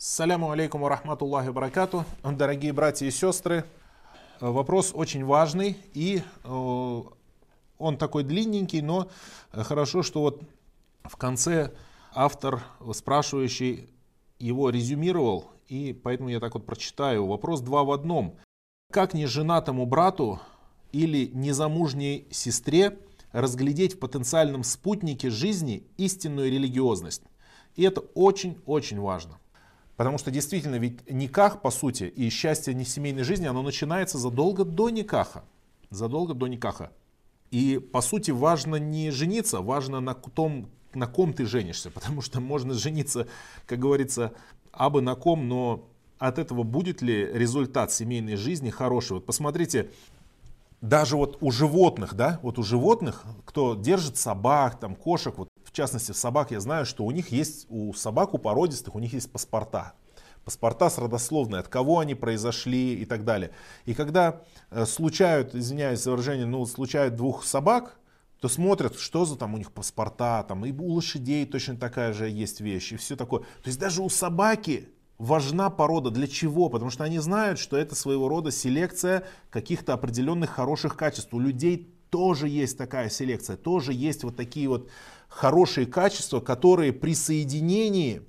Саляму алейкум рахматуллахи баракату. Дорогие братья и сестры, вопрос очень важный и э, он такой длинненький, но хорошо, что вот в конце автор, спрашивающий, его резюмировал, и поэтому я так вот прочитаю. Вопрос два в одном. Как неженатому брату или незамужней сестре разглядеть в потенциальном спутнике жизни истинную религиозность? И это очень-очень важно. Потому что действительно, ведь никах, по сути, и счастье не семейной жизни, оно начинается задолго до никаха. Задолго до никаха. И, по сути, важно не жениться, важно на том, на ком ты женишься. Потому что можно жениться, как говорится, абы на ком, но от этого будет ли результат семейной жизни хороший? Вот посмотрите, даже вот у животных, да, вот у животных, кто держит собак, там, кошек, вот в частности собак, я знаю, что у них есть, у собак, у породистых, у них есть паспорта. Паспорта с родословной, от кого они произошли и так далее. И когда э, случают, извиняюсь за выражение, ну, случают двух собак, то смотрят, что за там у них паспорта, там и у лошадей точно такая же есть вещь, и все такое. То есть даже у собаки важна порода. Для чего? Потому что они знают, что это своего рода селекция каких-то определенных хороших качеств. У людей тоже есть такая селекция, тоже есть вот такие вот хорошие качества, которые при соединении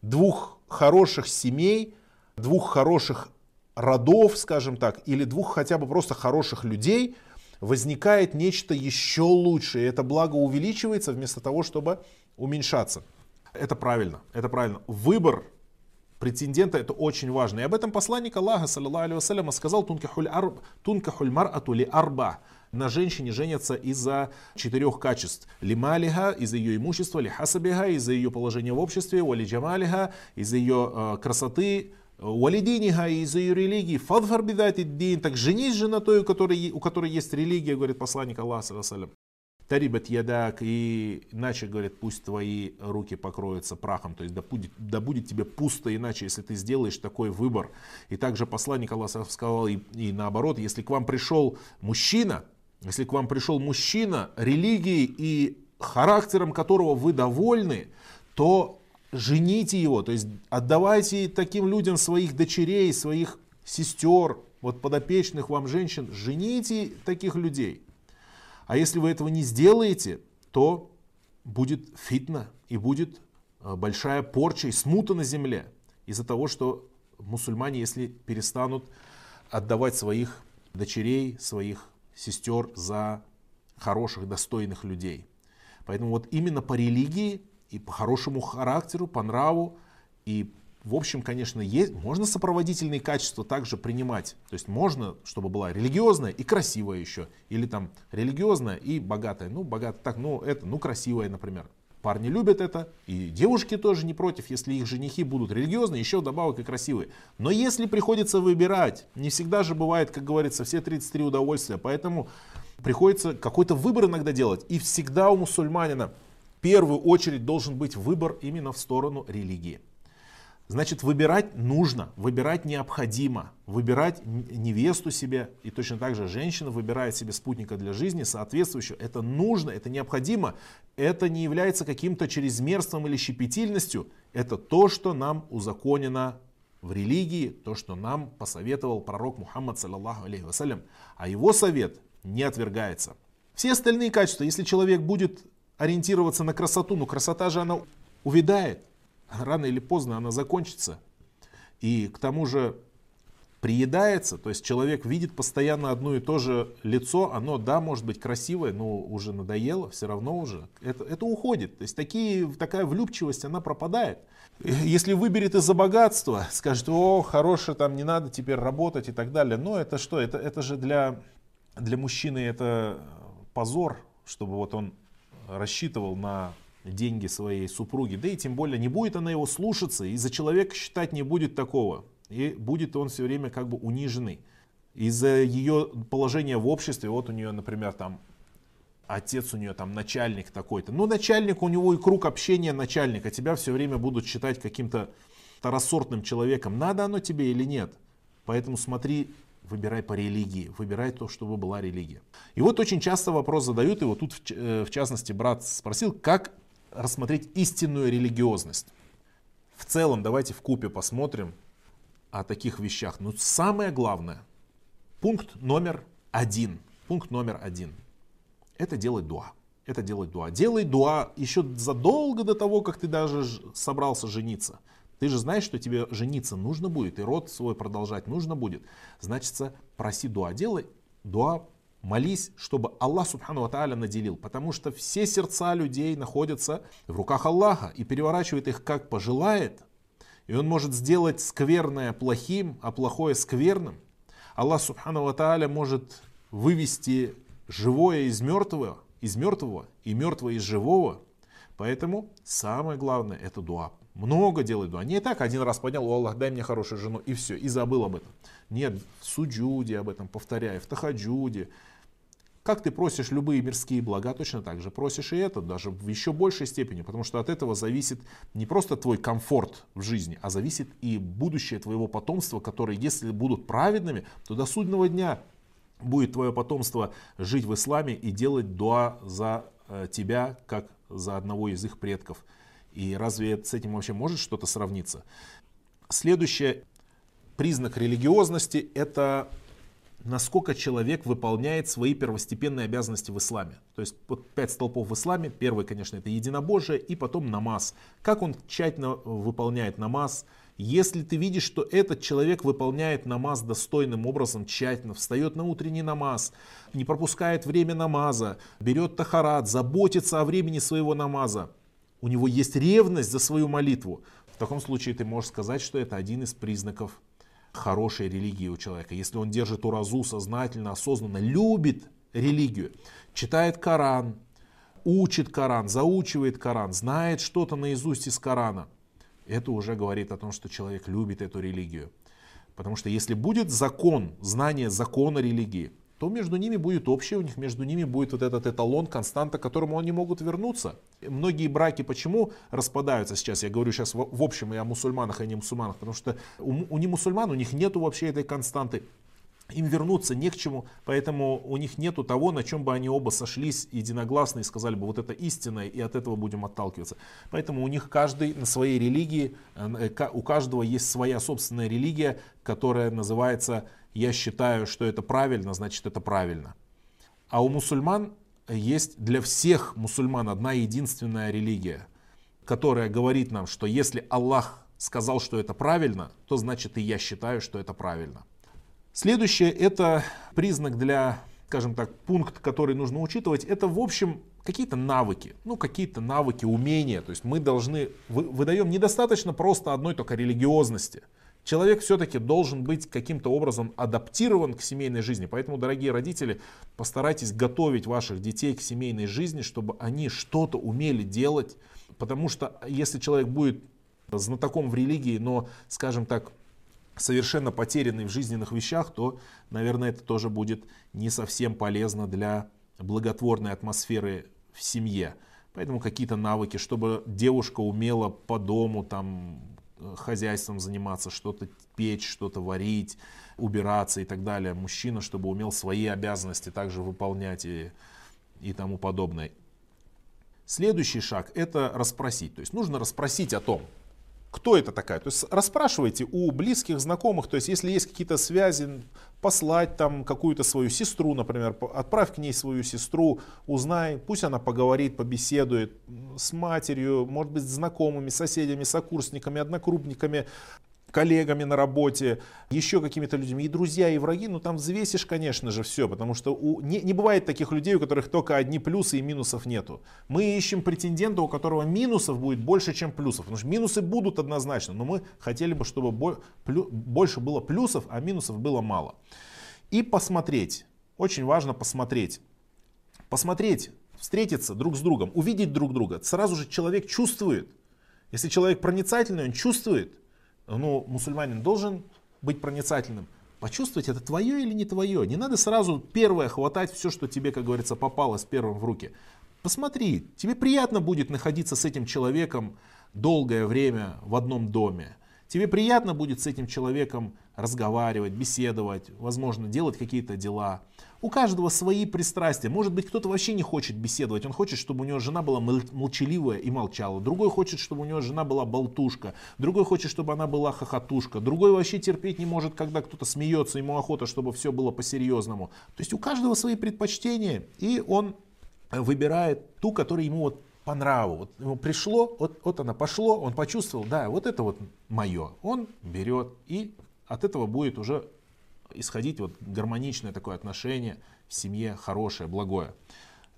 двух хороших семей, двух хороших родов, скажем так, или двух хотя бы просто хороших людей, возникает нечто еще лучшее. Это благо увеличивается вместо того, чтобы уменьшаться. Это правильно, это правильно. Выбор претендента это очень важно. И об этом посланник Аллаха, саллиллаху сказал тункахуль, арб, тункахуль мар'ату ли арба. На женщине женятся из-за четырех качеств. Лималиха, из-за ее имущества, лихасабиха, из-за ее положения в обществе, вали джамалиха, из-за ее э, красоты, Валидиниха из-за ее религии, фадфар бидати дин, так женись же на той, у которой, у которой есть религия, говорит посланник Аллаха, Тарибат ядак, и иначе, говорит, пусть твои руки покроются прахом, то есть да будет, да будет тебе пусто иначе, если ты сделаешь такой выбор. И также посланник Аллаха сказал, и, и наоборот, если к вам пришел мужчина, если к вам пришел мужчина, религией и характером которого вы довольны, то жените его, то есть отдавайте таким людям своих дочерей, своих сестер, вот подопечных вам женщин, жените таких людей. А если вы этого не сделаете, то будет фитна и будет э, большая порча и смута на земле из-за того, что мусульмане, если перестанут отдавать своих дочерей, своих сестер за хороших, достойных людей. Поэтому вот именно по религии и по хорошему характеру, по нраву и в общем, конечно, есть, можно сопроводительные качества также принимать. То есть можно, чтобы была религиозная и красивая еще. Или там религиозная и богатая. Ну, богатая, так, ну, это, ну, красивая, например. Парни любят это, и девушки тоже не против, если их женихи будут религиозные, еще добавок и красивые. Но если приходится выбирать, не всегда же бывает, как говорится, все 33 удовольствия, поэтому приходится какой-то выбор иногда делать. И всегда у мусульманина в первую очередь должен быть выбор именно в сторону религии. Значит, выбирать нужно, выбирать необходимо, выбирать невесту себе, и точно так же женщина выбирает себе спутника для жизни соответствующего. Это нужно, это необходимо, это не является каким-то чрезмерством или щепетильностью, это то, что нам узаконено в религии, то, что нам посоветовал пророк Мухаммад, саллаллаху алейхи вассалям, а его совет не отвергается. Все остальные качества, если человек будет ориентироваться на красоту, ну красота же она увядает, рано или поздно она закончится. И к тому же приедается, то есть человек видит постоянно одно и то же лицо, оно, да, может быть красивое, но уже надоело, все равно уже, это, это уходит. То есть такие, такая влюбчивость, она пропадает. Если выберет из-за богатства, скажет, о, хорошее, там не надо теперь работать и так далее, но это что, это, это же для, для мужчины это позор, чтобы вот он рассчитывал на деньги своей супруги, да и тем более не будет она его слушаться, и за человека считать не будет такого, и будет он все время как бы униженный. Из-за ее положения в обществе, вот у нее, например, там отец у нее там начальник такой-то. Ну, начальник, у него и круг общения начальника. Тебя все время будут считать каким-то второсортным человеком. Надо оно тебе или нет. Поэтому смотри, выбирай по религии. Выбирай то, чтобы была религия. И вот очень часто вопрос задают, и вот тут в э, частности брат спросил, как рассмотреть истинную религиозность. В целом, давайте в купе посмотрим о таких вещах. Но самое главное, пункт номер один. Пункт номер один. Это делать дуа. Это делать дуа. Делай дуа еще задолго до того, как ты даже собрался жениться. Ты же знаешь, что тебе жениться нужно будет, и род свой продолжать нужно будет. Значит, проси дуа. Делай дуа, молись, чтобы Аллах Субхану Ва наделил. Потому что все сердца людей находятся в руках Аллаха и переворачивает их как пожелает. И он может сделать скверное плохим, а плохое скверным. Аллах Субхану Ва может вывести живое из мертвого, из мертвого и мертвое из живого. Поэтому самое главное это дуа. Много делай дуа. Не так один раз поднял, о Аллах, дай мне хорошую жену, и все, и забыл об этом. Нет, в суджуде об этом повторяй, в тахаджуде. Как ты просишь любые мирские блага, точно так же просишь и это, даже в еще большей степени, потому что от этого зависит не просто твой комфорт в жизни, а зависит и будущее твоего потомства, которые, если будут праведными, то до судного дня будет твое потомство жить в исламе и делать дуа за э, тебя, как за одного из их предков. И разве с этим вообще может что-то сравниться? Следующий признак религиозности – это насколько человек выполняет свои первостепенные обязанности в исламе. То есть вот пять столпов в исламе. Первый, конечно, это единобожие, и потом намаз. Как он тщательно выполняет намаз. Если ты видишь, что этот человек выполняет намаз достойным образом, тщательно, встает на утренний намаз, не пропускает время намаза, берет тахарат, заботится о времени своего намаза, у него есть ревность за свою молитву, в таком случае ты можешь сказать, что это один из признаков хорошей религии у человека. Если он держит уразу сознательно, осознанно, любит религию, читает Коран, учит Коран, заучивает Коран, знает что-то наизусть из Корана, это уже говорит о том, что человек любит эту религию. Потому что если будет закон, знание закона религии, то между ними будет общее, у них между ними будет вот этот эталон, константа, к которому они могут вернуться. Многие браки почему распадаются сейчас? Я говорю сейчас в, общем и о мусульманах, и о не мусульманах, потому что у, у не мусульман, у них нету вообще этой константы им вернуться не к чему, поэтому у них нету того, на чем бы они оба сошлись единогласно и сказали бы, вот это истинное, и от этого будем отталкиваться. Поэтому у них каждый на своей религии, э, у каждого есть своя собственная религия, которая называется «я считаю, что это правильно, значит это правильно». А у мусульман есть для всех мусульман одна единственная религия, которая говорит нам, что если Аллах сказал, что это правильно, то значит и я считаю, что это правильно. Следующее это признак для, скажем так, пункт, который нужно учитывать, это в общем какие-то навыки, ну какие-то навыки, умения. То есть мы должны, выдаем недостаточно просто одной только религиозности. Человек все-таки должен быть каким-то образом адаптирован к семейной жизни. Поэтому, дорогие родители, постарайтесь готовить ваших детей к семейной жизни, чтобы они что-то умели делать. Потому что если человек будет знатоком в религии, но, скажем так, совершенно потерянный в жизненных вещах, то, наверное, это тоже будет не совсем полезно для благотворной атмосферы в семье. Поэтому какие-то навыки, чтобы девушка умела по дому там хозяйством заниматься, что-то печь, что-то варить, убираться и так далее. Мужчина, чтобы умел свои обязанности также выполнять и, и тому подобное. Следующий шаг это расспросить. То есть нужно расспросить о том, кто это такая. То есть расспрашивайте у близких, знакомых, то есть если есть какие-то связи, послать там какую-то свою сестру, например, отправь к ней свою сестру, узнай, пусть она поговорит, побеседует с матерью, может быть, с знакомыми, соседями, сокурсниками, однокрупниками, коллегами на работе, еще какими-то людьми, и друзья, и враги, ну там взвесишь, конечно же, все, потому что у, не, не бывает таких людей, у которых только одни плюсы и минусов нету. Мы ищем претендента, у которого минусов будет больше, чем плюсов, потому что минусы будут однозначно, но мы хотели бы, чтобы больше было плюсов, а минусов было мало. И посмотреть, очень важно посмотреть, посмотреть, встретиться друг с другом, увидеть друг друга. Сразу же человек чувствует, если человек проницательный, он чувствует, ну, мусульманин должен быть проницательным. Почувствовать, это твое или не твое. Не надо сразу первое хватать все, что тебе, как говорится, попало с первым в руки. Посмотри, тебе приятно будет находиться с этим человеком долгое время в одном доме. Тебе приятно будет с этим человеком разговаривать, беседовать, возможно, делать какие-то дела. У каждого свои пристрастия. Может быть, кто-то вообще не хочет беседовать. Он хочет, чтобы у него жена была молчаливая и молчала. Другой хочет, чтобы у него жена была болтушка. Другой хочет, чтобы она была хохотушка. Другой вообще терпеть не может, когда кто-то смеется. Ему охота, чтобы все было по-серьезному. То есть у каждого свои предпочтения. И он выбирает ту, которая ему вот по нраву. Вот ему пришло, вот, вот она пошло, он почувствовал, да, вот это вот мое. Он берет и от этого будет уже исходить вот гармоничное такое отношение в семье, хорошее, благое.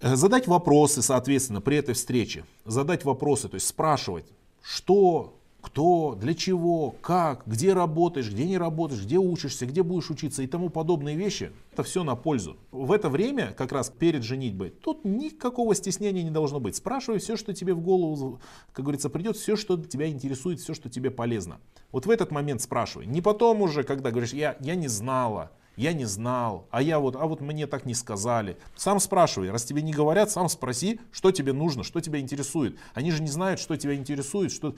Э, задать вопросы, соответственно, при этой встрече. Задать вопросы, то есть спрашивать, что кто, для чего, как, где работаешь, где не работаешь, где учишься, где будешь учиться и тому подобные вещи, это все на пользу. В это время, как раз перед женитьбой, тут никакого стеснения не должно быть. Спрашивай все, что тебе в голову, как говорится, придет, все, что тебя интересует, все, что тебе полезно. Вот в этот момент спрашивай. Не потом уже, когда говоришь, я, я не знала, я не знал, а я вот, а вот мне так не сказали. Сам спрашивай, раз тебе не говорят, сам спроси, что тебе нужно, что тебя интересует. Они же не знают, что тебя интересует, что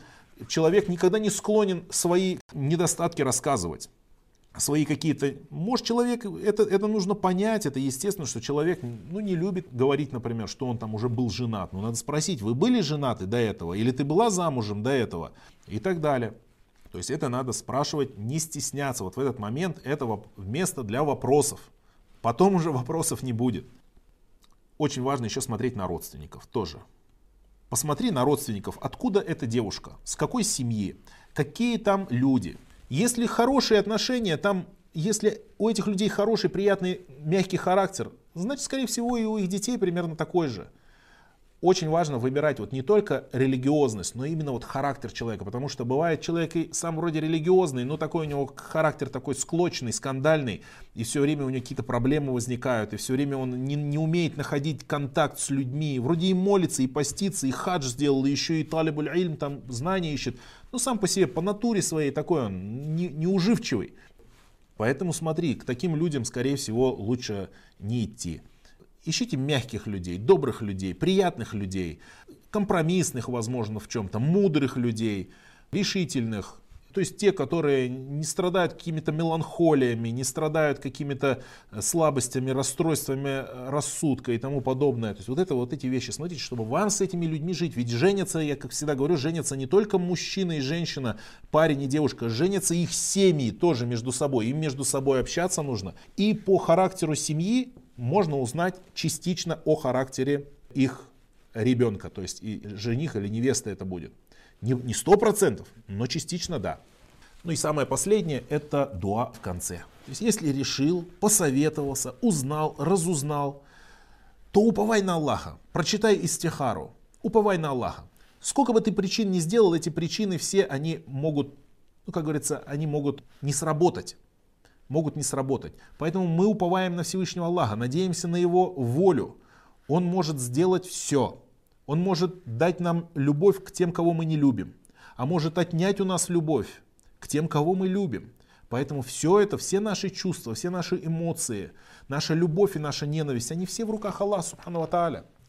человек никогда не склонен свои недостатки рассказывать свои какие-то... Может, человек, это, это нужно понять, это естественно, что человек ну, не любит говорить, например, что он там уже был женат. Но надо спросить, вы были женаты до этого, или ты была замужем до этого, и так далее. То есть это надо спрашивать, не стесняться. Вот в этот момент это место для вопросов. Потом уже вопросов не будет. Очень важно еще смотреть на родственников тоже. Посмотри на родственников, откуда эта девушка, с какой семьи, какие там люди. Если хорошие отношения, там, если у этих людей хороший, приятный, мягкий характер, значит, скорее всего, и у их детей примерно такой же очень важно выбирать вот не только религиозность, но именно вот характер человека, потому что бывает человек и сам вроде религиозный, но такой у него характер такой склочный, скандальный, и все время у него какие-то проблемы возникают, и все время он не, не умеет находить контакт с людьми, вроде и молится, и постится, и хадж сделал, и еще и талибуль ильм, там знания ищет, но сам по себе, по натуре своей такой он не, неуживчивый. Поэтому смотри, к таким людям, скорее всего, лучше не идти. Ищите мягких людей, добрых людей, приятных людей, компромиссных, возможно, в чем-то, мудрых людей, решительных. То есть те, которые не страдают какими-то меланхолиями, не страдают какими-то э, слабостями, расстройствами э, рассудка и тому подобное. То есть вот это вот эти вещи. Смотрите, чтобы вам с этими людьми жить. Ведь женятся, я как всегда говорю, женятся не только мужчина и женщина, парень и девушка, женятся их семьи тоже между собой. Им между собой общаться нужно. И по характеру семьи можно узнать частично о характере их ребенка, то есть и жених или невеста это будет. Не сто процентов, но частично да. Ну и самое последнее это дуа в конце. То есть если решил, посоветовался, узнал, разузнал, то уповай на Аллаха, прочитай истихару, уповай на Аллаха. Сколько бы ты причин не сделал, эти причины все, они могут, ну как говорится, они могут не сработать могут не сработать. Поэтому мы уповаем на Всевышнего Аллаха, надеемся на Его волю. Он может сделать все. Он может дать нам любовь к тем, кого мы не любим. А может отнять у нас любовь к тем, кого мы любим. Поэтому все это, все наши чувства, все наши эмоции, наша любовь и наша ненависть, они все в руках Аллаха, Субхану.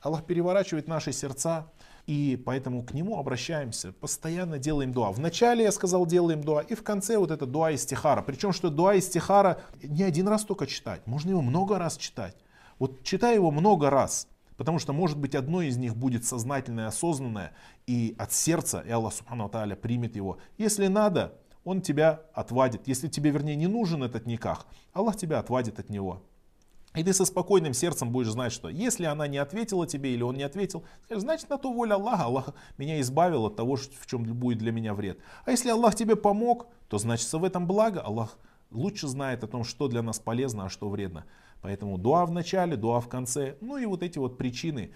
Аллах переворачивает наши сердца, и поэтому к нему обращаемся, постоянно делаем дуа. Вначале я сказал делаем дуа, и в конце вот это дуа из тихара. Причем, что дуа из тихара не один раз только читать, можно его много раз читать. Вот читай его много раз, потому что может быть одно из них будет сознательное, осознанное, и от сердца, и Аллах Субхану Тааля примет его. Если надо, он тебя отвадит. Если тебе, вернее, не нужен этот никах, Аллах тебя отвадит от него. И ты со спокойным сердцем будешь знать, что если она не ответила тебе или он не ответил, значит на то воля Аллаха, Аллах меня избавил от того, в чем будет для меня вред. А если Аллах тебе помог, то значит в этом благо. Аллах лучше знает о том, что для нас полезно, а что вредно. Поэтому дуа в начале, дуа в конце, ну и вот эти вот причины.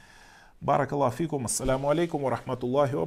Барак Аллах фикум, ассаляму алейкум рахматуллахи ва.